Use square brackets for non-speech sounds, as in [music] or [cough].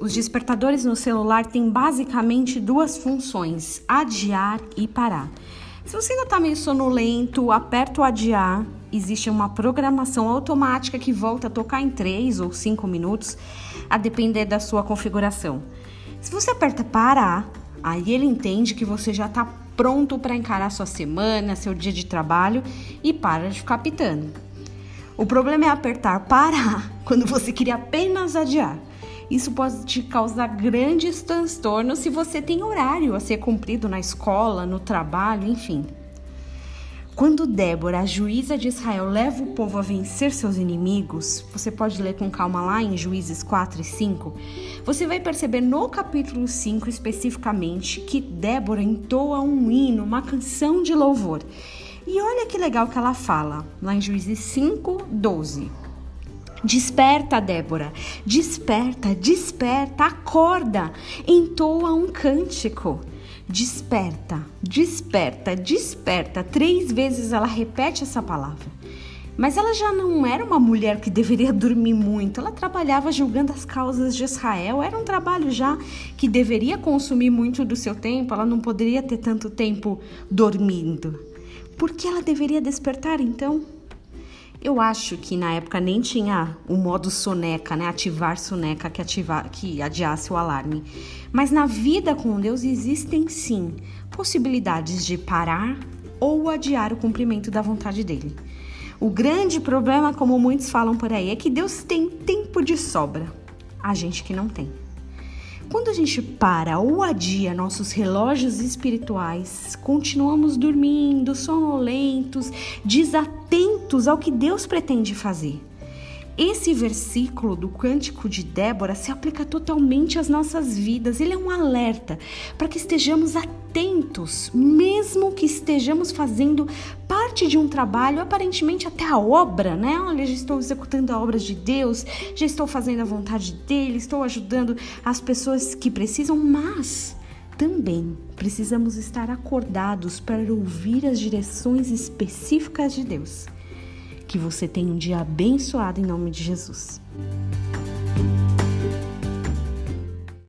Os despertadores no celular têm basicamente duas funções: adiar e parar. Se você ainda está meio sonolento, aperta o adiar. Existe uma programação automática que volta a tocar em 3 ou 5 minutos, a depender da sua configuração. Se você aperta parar, aí ele entende que você já está pronto para encarar sua semana, seu dia de trabalho e para de ficar pitando. O problema é apertar parar [laughs] quando você queria apenas adiar. Isso pode te causar grandes transtornos se você tem horário a ser cumprido na escola, no trabalho, enfim. Quando Débora, a juíza de Israel, leva o povo a vencer seus inimigos, você pode ler com calma lá em Juízes 4 e 5, você vai perceber no capítulo 5 especificamente que Débora entoa um hino, uma canção de louvor. E olha que legal que ela fala, lá em Juízes 5, 12. Desperta, Débora, desperta, desperta, acorda, entoa um cântico. Desperta, desperta, desperta. Três vezes ela repete essa palavra. Mas ela já não era uma mulher que deveria dormir muito. Ela trabalhava julgando as causas de Israel. Era um trabalho já que deveria consumir muito do seu tempo. Ela não poderia ter tanto tempo dormindo. Por que ela deveria despertar então? Eu acho que na época nem tinha o modo soneca, né? Ativar soneca que, ativar, que adiasse o alarme. Mas na vida com Deus existem sim possibilidades de parar ou adiar o cumprimento da vontade dele. O grande problema, como muitos falam por aí, é que Deus tem tempo de sobra. A gente que não tem. Quando a gente para ou adia nossos relógios espirituais, continuamos dormindo, sonolentos, desatentos ao que Deus pretende fazer. Esse versículo do Cântico de Débora se aplica totalmente às nossas vidas. Ele é um alerta para que estejamos atentos, mesmo que estejamos fazendo parte de um trabalho, aparentemente até a obra, né? Olha, já estou executando a obra de Deus, já estou fazendo a vontade dele, estou ajudando as pessoas que precisam, mas também precisamos estar acordados para ouvir as direções específicas de Deus. Que você tenha um dia abençoado em nome de Jesus.